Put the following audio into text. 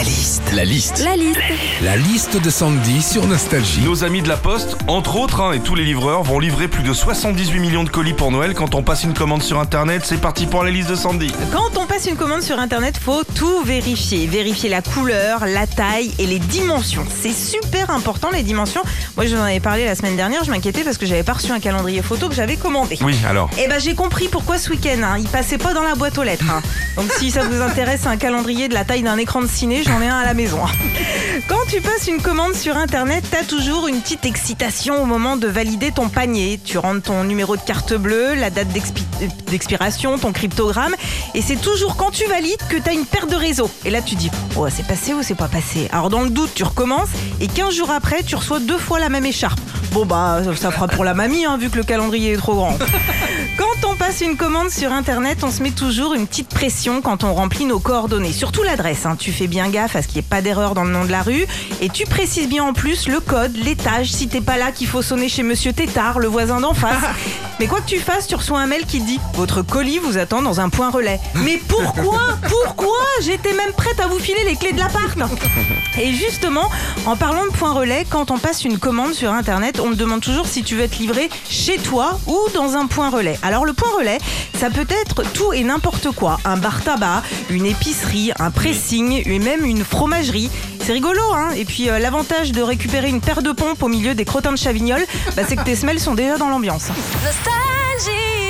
La liste. La liste. La liste. La liste de Sandy sur Nostalgie. Nos amis de la Poste, entre autres, hein, et tous les livreurs, vont livrer plus de 78 millions de colis pour Noël. Quand on passe une commande sur Internet, c'est parti pour la liste de Sandy. Quand on passe une commande sur internet, faut tout vérifier. Vérifier la couleur, la taille et les dimensions. C'est super important les dimensions. Moi je vous en avais parlé la semaine dernière, je m'inquiétais parce que j'avais pas reçu un calendrier photo que j'avais commandé. Oui, alors. Et ben j'ai compris pourquoi ce week-end, hein, il passait pas dans la boîte aux lettres. hein. Donc si ça vous intéresse un calendrier de la taille d'un écran de ciné, j'en ai un à la maison. hein. Quand tu passes une commande sur internet, t'as toujours une petite excitation au moment de valider ton panier. Tu rentres ton numéro de carte bleue, la date d'expi- d'expiration, ton cryptogramme, et c'est toujours quand tu valides que t'as une perte de réseau. Et là tu dis, oh c'est passé ou c'est pas passé? Alors dans le doute, tu recommences, et 15 jours après, tu reçois deux fois la même écharpe. Bon bah ça fera pour la mamie, hein, vu que le calendrier est trop grand. Quand on passe une commande sur internet, on se met toujours une petite pression quand on remplit nos coordonnées, surtout l'adresse. hein. Tu fais bien gaffe à ce qu'il n'y ait pas d'erreur dans le nom de la rue et tu précises bien en plus le code, l'étage, si t'es pas là qu'il faut sonner chez Monsieur Tétard, le voisin d'en face. Mais quoi que tu fasses, tu reçois un mail qui dit Votre colis vous attend dans un point relais. Mais Pourquoi? J'étais même prête à vous filer les clés de l'appart. Et justement, en parlant de point relais, quand on passe une commande sur internet, on me demande toujours si tu veux être livré chez toi ou dans un point relais. Alors le point relais, ça peut être tout et n'importe quoi. Un bar tabac, une épicerie, un pressing et même une fromagerie. C'est rigolo, hein Et puis euh, l'avantage de récupérer une paire de pompes au milieu des crottins de chavignol, bah, c'est que tes semelles sont déjà dans l'ambiance. Nostalgie.